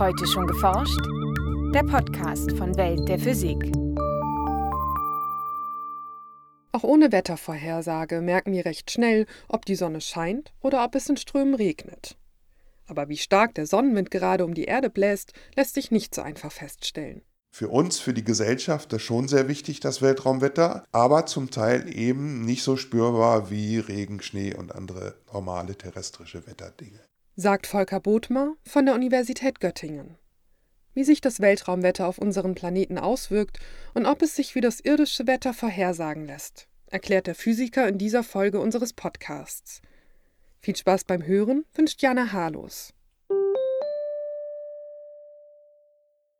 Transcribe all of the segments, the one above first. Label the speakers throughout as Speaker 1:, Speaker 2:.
Speaker 1: Heute schon geforscht? Der Podcast von Welt der Physik.
Speaker 2: Auch ohne Wettervorhersage merken wir recht schnell, ob die Sonne scheint oder ob es in Strömen regnet. Aber wie stark der Sonnenwind gerade um die Erde bläst, lässt sich nicht so einfach feststellen.
Speaker 3: Für uns, für die Gesellschaft, ist schon sehr wichtig, das Weltraumwetter, aber zum Teil eben nicht so spürbar wie Regen, Schnee und andere normale terrestrische Wetterdinge.
Speaker 2: Sagt Volker Bothmer von der Universität Göttingen. Wie sich das Weltraumwetter auf unseren Planeten auswirkt und ob es sich wie das irdische Wetter vorhersagen lässt, erklärt der Physiker in dieser Folge unseres Podcasts. Viel Spaß beim Hören wünscht Jana Harlos.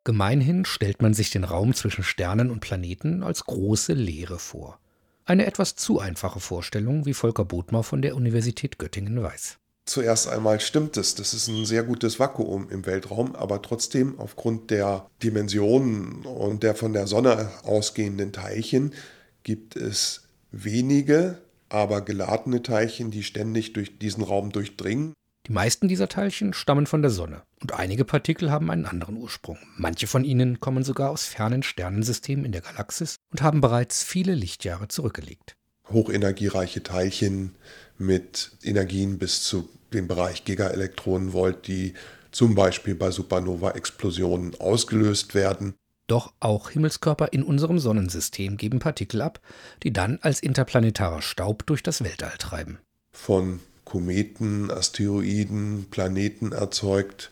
Speaker 4: Gemeinhin stellt man sich den Raum zwischen Sternen und Planeten als große Leere vor. Eine etwas zu einfache Vorstellung, wie Volker Bothmer von der Universität Göttingen weiß.
Speaker 3: Zuerst einmal stimmt es, das ist ein sehr gutes Vakuum im Weltraum, aber trotzdem aufgrund der Dimensionen und der von der Sonne ausgehenden Teilchen gibt es wenige, aber geladene Teilchen, die ständig durch diesen Raum durchdringen.
Speaker 4: Die meisten dieser Teilchen stammen von der Sonne und einige Partikel haben einen anderen Ursprung. Manche von ihnen kommen sogar aus fernen Sternensystemen in der Galaxis und haben bereits viele Lichtjahre zurückgelegt.
Speaker 3: Hochenergiereiche Teilchen mit Energien bis zu dem Bereich Gigaelektronenvolt, die zum Beispiel bei Supernova-Explosionen ausgelöst werden.
Speaker 4: Doch auch Himmelskörper in unserem Sonnensystem geben Partikel ab, die dann als interplanetarer Staub durch das Weltall treiben.
Speaker 3: Von Kometen, Asteroiden, Planeten erzeugt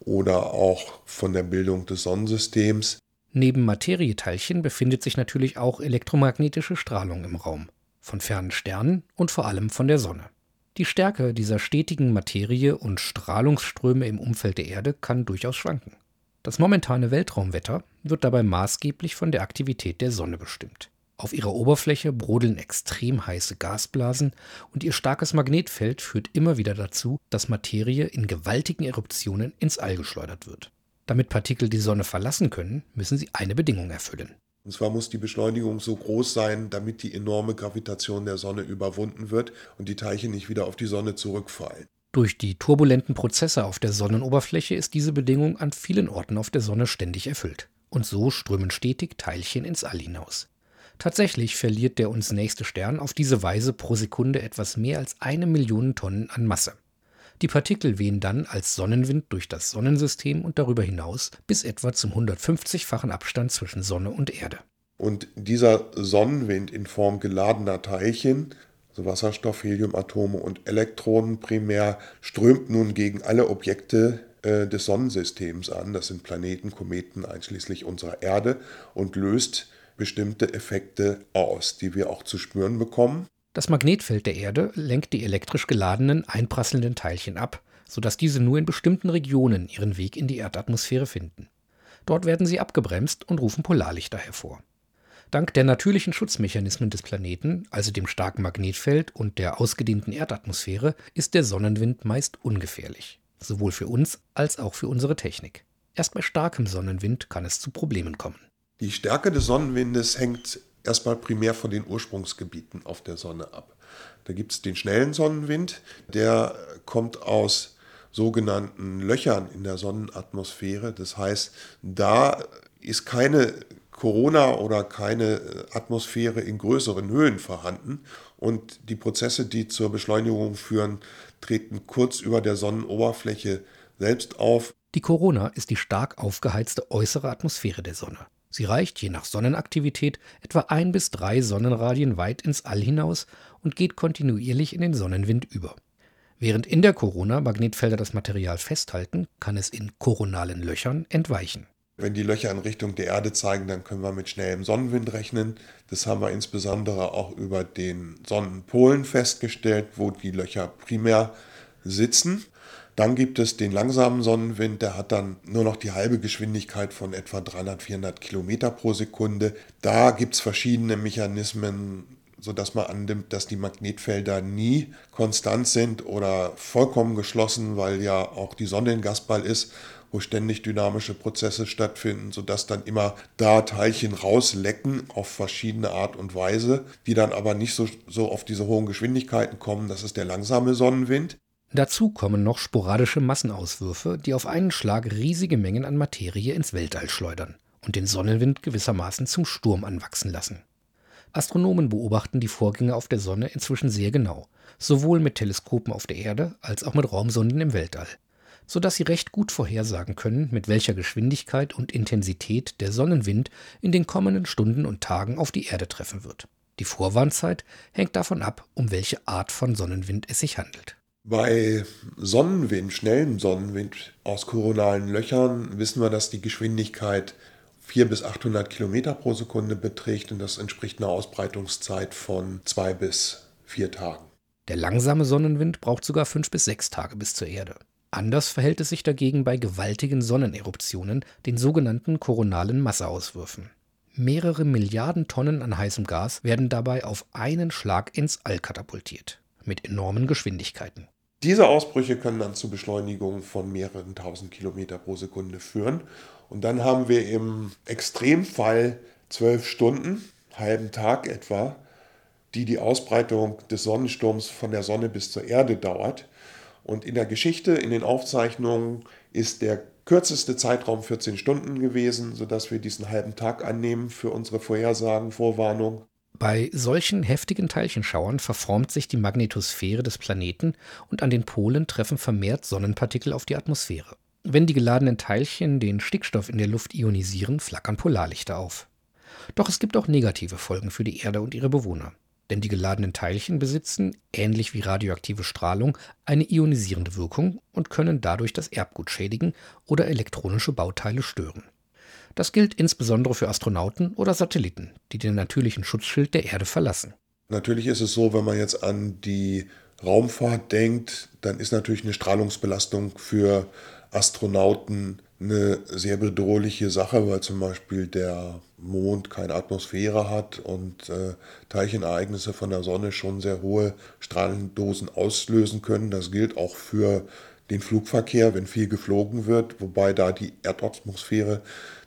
Speaker 3: oder auch von der Bildung des Sonnensystems.
Speaker 4: Neben Materieteilchen befindet sich natürlich auch elektromagnetische Strahlung im Raum, von fernen Sternen und vor allem von der Sonne. Die Stärke dieser stetigen Materie und Strahlungsströme im Umfeld der Erde kann durchaus schwanken. Das momentane Weltraumwetter wird dabei maßgeblich von der Aktivität der Sonne bestimmt. Auf ihrer Oberfläche brodeln extrem heiße Gasblasen und ihr starkes Magnetfeld führt immer wieder dazu, dass Materie in gewaltigen Eruptionen ins All geschleudert wird. Damit Partikel die Sonne verlassen können, müssen sie eine Bedingung erfüllen.
Speaker 3: Und zwar muss die Beschleunigung so groß sein, damit die enorme Gravitation der Sonne überwunden wird und die Teilchen nicht wieder auf die Sonne zurückfallen.
Speaker 4: Durch die turbulenten Prozesse auf der Sonnenoberfläche ist diese Bedingung an vielen Orten auf der Sonne ständig erfüllt. Und so strömen stetig Teilchen ins All hinaus. Tatsächlich verliert der uns nächste Stern auf diese Weise pro Sekunde etwas mehr als eine Million Tonnen an Masse. Die Partikel wehen dann als Sonnenwind durch das Sonnensystem und darüber hinaus bis etwa zum 150-fachen Abstand zwischen Sonne und Erde.
Speaker 3: Und dieser Sonnenwind in Form geladener Teilchen, also Wasserstoff, Heliumatome und Elektronen primär, strömt nun gegen alle Objekte äh, des Sonnensystems an. Das sind Planeten, Kometen einschließlich unserer Erde und löst bestimmte Effekte aus, die wir auch zu spüren bekommen.
Speaker 4: Das Magnetfeld der Erde lenkt die elektrisch geladenen, einprasselnden Teilchen ab, sodass diese nur in bestimmten Regionen ihren Weg in die Erdatmosphäre finden. Dort werden sie abgebremst und rufen Polarlichter hervor. Dank der natürlichen Schutzmechanismen des Planeten, also dem starken Magnetfeld und der ausgedehnten Erdatmosphäre, ist der Sonnenwind meist ungefährlich, sowohl für uns als auch für unsere Technik. Erst bei starkem Sonnenwind kann es zu Problemen kommen.
Speaker 3: Die Stärke des Sonnenwindes hängt erstmal primär von den Ursprungsgebieten auf der Sonne ab. Da gibt es den schnellen Sonnenwind, der kommt aus sogenannten Löchern in der Sonnenatmosphäre. Das heißt, da ist keine Corona oder keine Atmosphäre in größeren Höhen vorhanden und die Prozesse, die zur Beschleunigung führen, treten kurz über der Sonnenoberfläche selbst auf.
Speaker 4: Die Corona ist die stark aufgeheizte äußere Atmosphäre der Sonne. Sie reicht je nach Sonnenaktivität etwa ein bis drei Sonnenradien weit ins All hinaus und geht kontinuierlich in den Sonnenwind über. Während in der Corona Magnetfelder das Material festhalten, kann es in koronalen Löchern entweichen.
Speaker 3: Wenn die Löcher in Richtung der Erde zeigen, dann können wir mit schnellem Sonnenwind rechnen. Das haben wir insbesondere auch über den Sonnenpolen festgestellt, wo die Löcher primär sitzen. Dann gibt es den langsamen Sonnenwind, der hat dann nur noch die halbe Geschwindigkeit von etwa 300, 400 Kilometer pro Sekunde. Da gibt es verschiedene Mechanismen, sodass man annimmt, dass die Magnetfelder nie konstant sind oder vollkommen geschlossen, weil ja auch die Sonne ein Gasball ist, wo ständig dynamische Prozesse stattfinden, sodass dann immer da Teilchen rauslecken auf verschiedene Art und Weise, die dann aber nicht so, so auf diese hohen Geschwindigkeiten kommen. Das ist der langsame Sonnenwind.
Speaker 4: Dazu kommen noch sporadische Massenauswürfe, die auf einen Schlag riesige Mengen an Materie ins Weltall schleudern und den Sonnenwind gewissermaßen zum Sturm anwachsen lassen. Astronomen beobachten die Vorgänge auf der Sonne inzwischen sehr genau, sowohl mit Teleskopen auf der Erde als auch mit Raumsonden im Weltall, sodass sie recht gut vorhersagen können, mit welcher Geschwindigkeit und Intensität der Sonnenwind in den kommenden Stunden und Tagen auf die Erde treffen wird. Die Vorwarnzeit hängt davon ab, um welche Art von Sonnenwind es sich handelt.
Speaker 3: Bei Sonnenwind, schnellem Sonnenwind aus koronalen Löchern wissen wir, dass die Geschwindigkeit 400 bis 800 Kilometer pro Sekunde beträgt und das entspricht einer Ausbreitungszeit von zwei bis vier Tagen.
Speaker 4: Der langsame Sonnenwind braucht sogar fünf bis sechs Tage bis zur Erde. Anders verhält es sich dagegen bei gewaltigen Sonneneruptionen, den sogenannten koronalen Masseauswürfen. Mehrere Milliarden Tonnen an heißem Gas werden dabei auf einen Schlag ins All katapultiert, mit enormen Geschwindigkeiten.
Speaker 3: Diese Ausbrüche können dann zu Beschleunigungen von mehreren tausend Kilometer pro Sekunde führen. Und dann haben wir im Extremfall zwölf Stunden, halben Tag etwa, die die Ausbreitung des Sonnensturms von der Sonne bis zur Erde dauert. Und in der Geschichte, in den Aufzeichnungen ist der kürzeste Zeitraum 14 Stunden gewesen, sodass wir diesen halben Tag annehmen für unsere Vorhersagen, Vorwarnung.
Speaker 4: Bei solchen heftigen Teilchenschauern verformt sich die Magnetosphäre des Planeten und an den Polen treffen vermehrt Sonnenpartikel auf die Atmosphäre. Wenn die geladenen Teilchen den Stickstoff in der Luft ionisieren, flackern Polarlichter auf. Doch es gibt auch negative Folgen für die Erde und ihre Bewohner. Denn die geladenen Teilchen besitzen, ähnlich wie radioaktive Strahlung, eine ionisierende Wirkung und können dadurch das Erbgut schädigen oder elektronische Bauteile stören. Das gilt insbesondere für Astronauten oder Satelliten, die den natürlichen Schutzschild der Erde verlassen.
Speaker 3: Natürlich ist es so, wenn man jetzt an die Raumfahrt denkt, dann ist natürlich eine Strahlungsbelastung für Astronauten eine sehr bedrohliche Sache, weil zum Beispiel der Mond keine Atmosphäre hat und äh, Teilchenereignisse von der Sonne schon sehr hohe Strahlendosen auslösen können. Das gilt auch für den Flugverkehr, wenn viel geflogen wird, wobei da die Erdatmosphäre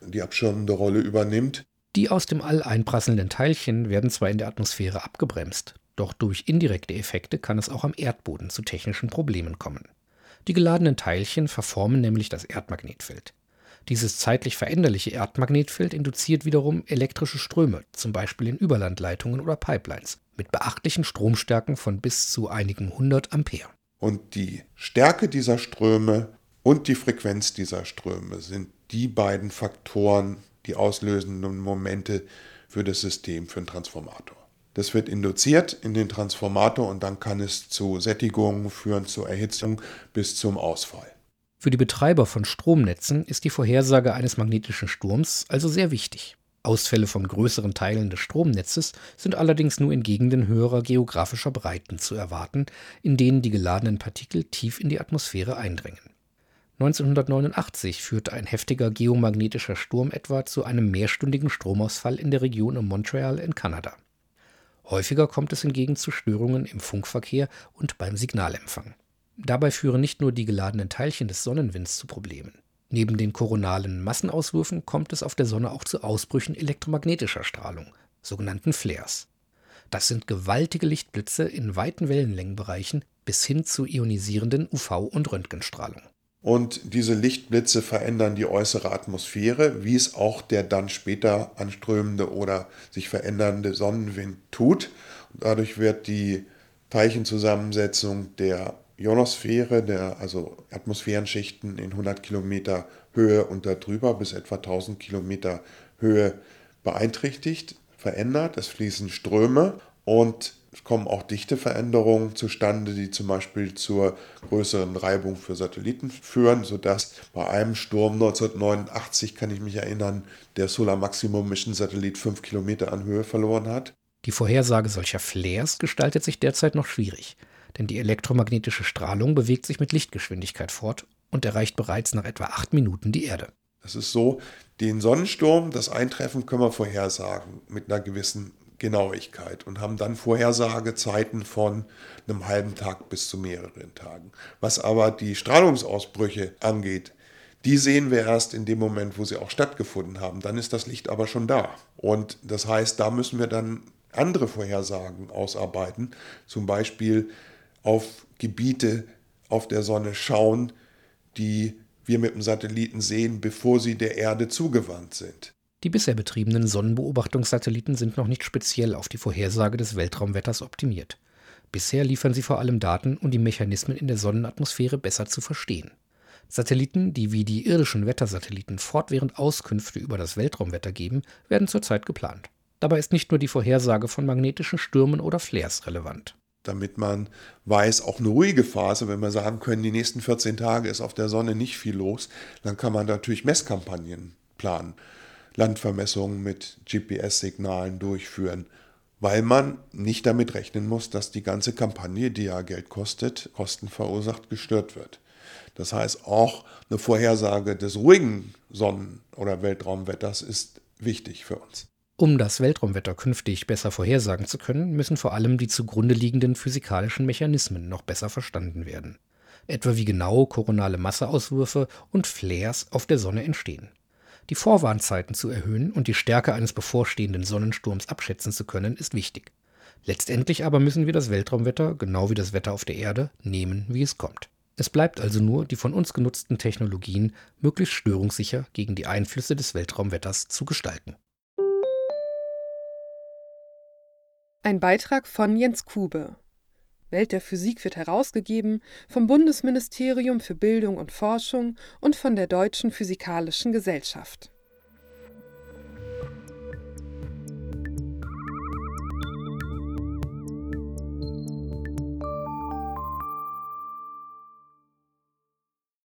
Speaker 3: die abschirmende Rolle übernimmt.
Speaker 4: Die aus dem All einprasselnden Teilchen werden zwar in der Atmosphäre abgebremst, doch durch indirekte Effekte kann es auch am Erdboden zu technischen Problemen kommen. Die geladenen Teilchen verformen nämlich das Erdmagnetfeld. Dieses zeitlich veränderliche Erdmagnetfeld induziert wiederum elektrische Ströme, zum Beispiel in Überlandleitungen oder Pipelines, mit beachtlichen Stromstärken von bis zu einigen hundert Ampere.
Speaker 3: Und die Stärke dieser Ströme und die Frequenz dieser Ströme sind die beiden Faktoren, die auslösenden Momente für das System, für den Transformator. Das wird induziert in den Transformator und dann kann es zu Sättigung führen, zur Erhitzung bis zum Ausfall.
Speaker 4: Für die Betreiber von Stromnetzen ist die Vorhersage eines magnetischen Sturms also sehr wichtig. Ausfälle von größeren Teilen des Stromnetzes sind allerdings nur in Gegenden höherer geografischer Breiten zu erwarten, in denen die geladenen Partikel tief in die Atmosphäre eindringen. 1989 führte ein heftiger geomagnetischer Sturm etwa zu einem mehrstündigen Stromausfall in der Region um Montreal in Kanada. Häufiger kommt es hingegen zu Störungen im Funkverkehr und beim Signalempfang. Dabei führen nicht nur die geladenen Teilchen des Sonnenwinds zu Problemen. Neben den koronalen Massenauswürfen kommt es auf der Sonne auch zu Ausbrüchen elektromagnetischer Strahlung, sogenannten Flares. Das sind gewaltige Lichtblitze in weiten Wellenlängenbereichen bis hin zu ionisierenden UV- und Röntgenstrahlung.
Speaker 3: Und diese Lichtblitze verändern die äußere Atmosphäre, wie es auch der dann später anströmende oder sich verändernde Sonnenwind tut. Dadurch wird die Teilchenzusammensetzung der Ionosphäre, der, also Atmosphärenschichten in 100 Kilometer Höhe und darüber bis etwa 1000 Kilometer Höhe beeinträchtigt, verändert. Es fließen Ströme und es kommen auch Dichteveränderungen zustande, die zum Beispiel zur größeren Reibung für Satelliten führen, sodass bei einem Sturm 1989, kann ich mich erinnern, der Solar Maximum Mission Satellit 5 Kilometer an Höhe verloren hat.
Speaker 4: Die Vorhersage solcher Flares gestaltet sich derzeit noch schwierig, denn die elektromagnetische Strahlung bewegt sich mit Lichtgeschwindigkeit fort und erreicht bereits nach etwa acht Minuten die Erde.
Speaker 3: Das ist so, den Sonnensturm, das Eintreffen können wir vorhersagen mit einer gewissen Genauigkeit und haben dann Vorhersagezeiten von einem halben Tag bis zu mehreren Tagen. Was aber die Strahlungsausbrüche angeht, die sehen wir erst in dem Moment, wo sie auch stattgefunden haben. Dann ist das Licht aber schon da. Und das heißt, da müssen wir dann andere Vorhersagen ausarbeiten, zum Beispiel auf Gebiete auf der Sonne schauen, die wir mit dem Satelliten sehen, bevor sie der Erde zugewandt sind.
Speaker 4: Die bisher betriebenen Sonnenbeobachtungssatelliten sind noch nicht speziell auf die Vorhersage des Weltraumwetters optimiert. Bisher liefern sie vor allem Daten, um die Mechanismen in der Sonnenatmosphäre besser zu verstehen. Satelliten, die wie die irdischen Wettersatelliten fortwährend Auskünfte über das Weltraumwetter geben, werden zurzeit geplant. Dabei ist nicht nur die Vorhersage von magnetischen Stürmen oder Flares relevant.
Speaker 3: Damit man weiß, auch eine ruhige Phase, wenn wir sagen können, die nächsten 14 Tage ist auf der Sonne nicht viel los, dann kann man natürlich Messkampagnen planen, Landvermessungen mit GPS-Signalen durchführen weil man nicht damit rechnen muss, dass die ganze Kampagne, die ja Geld kostet, Kosten verursacht, gestört wird. Das heißt, auch eine Vorhersage des ruhigen Sonnen- oder Weltraumwetters ist wichtig für uns.
Speaker 4: Um das Weltraumwetter künftig besser vorhersagen zu können, müssen vor allem die zugrunde liegenden physikalischen Mechanismen noch besser verstanden werden. Etwa wie genau koronale Masseauswürfe und Flares auf der Sonne entstehen. Die Vorwarnzeiten zu erhöhen und die Stärke eines bevorstehenden Sonnensturms abschätzen zu können, ist wichtig. Letztendlich aber müssen wir das Weltraumwetter, genau wie das Wetter auf der Erde, nehmen, wie es kommt. Es bleibt also nur, die von uns genutzten Technologien möglichst störungssicher gegen die Einflüsse des Weltraumwetters zu gestalten.
Speaker 2: Ein Beitrag von Jens Kube. Welt der Physik wird herausgegeben vom Bundesministerium für Bildung und Forschung und von der Deutschen Physikalischen Gesellschaft